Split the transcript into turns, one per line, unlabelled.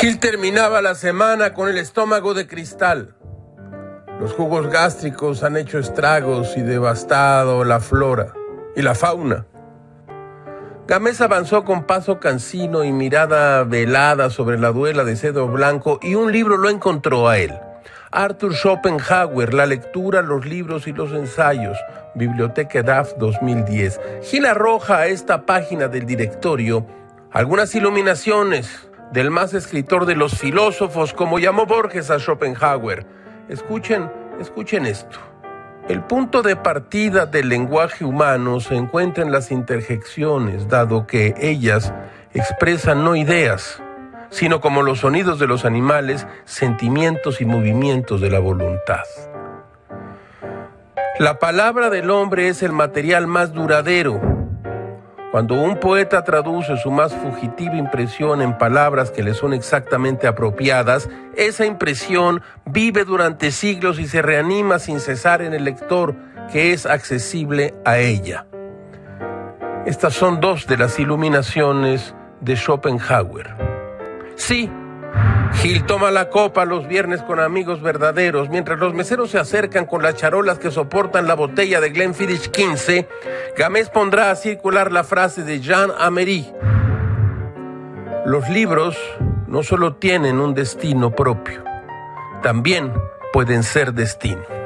Gil terminaba la semana con el estómago de cristal. Los jugos gástricos han hecho estragos y devastado la flora y la fauna. Gamés avanzó con paso cansino y mirada velada sobre la duela de cedro blanco y un libro lo encontró a él. Arthur Schopenhauer, La lectura, los libros y los ensayos, Biblioteca DAF 2010. Gil arroja a esta página del directorio algunas iluminaciones del más escritor de los filósofos, como llamó Borges a Schopenhauer. Escuchen, escuchen esto. El punto de partida del lenguaje humano se encuentra en las interjecciones, dado que ellas expresan no ideas, sino como los sonidos de los animales, sentimientos y movimientos de la voluntad. La palabra del hombre es el material más duradero. Cuando un poeta traduce su más fugitiva impresión en palabras que le son exactamente apropiadas, esa impresión vive durante siglos y se reanima sin cesar en el lector que es accesible a ella. Estas son dos de las iluminaciones de Schopenhauer. Sí, Gil toma la copa los viernes con amigos verdaderos, mientras los meseros se acercan con las charolas que soportan la botella de Glenfiddich 15. Gamés pondrá a circular la frase de Jean Amery. Los libros no solo tienen un destino propio, también pueden ser destino.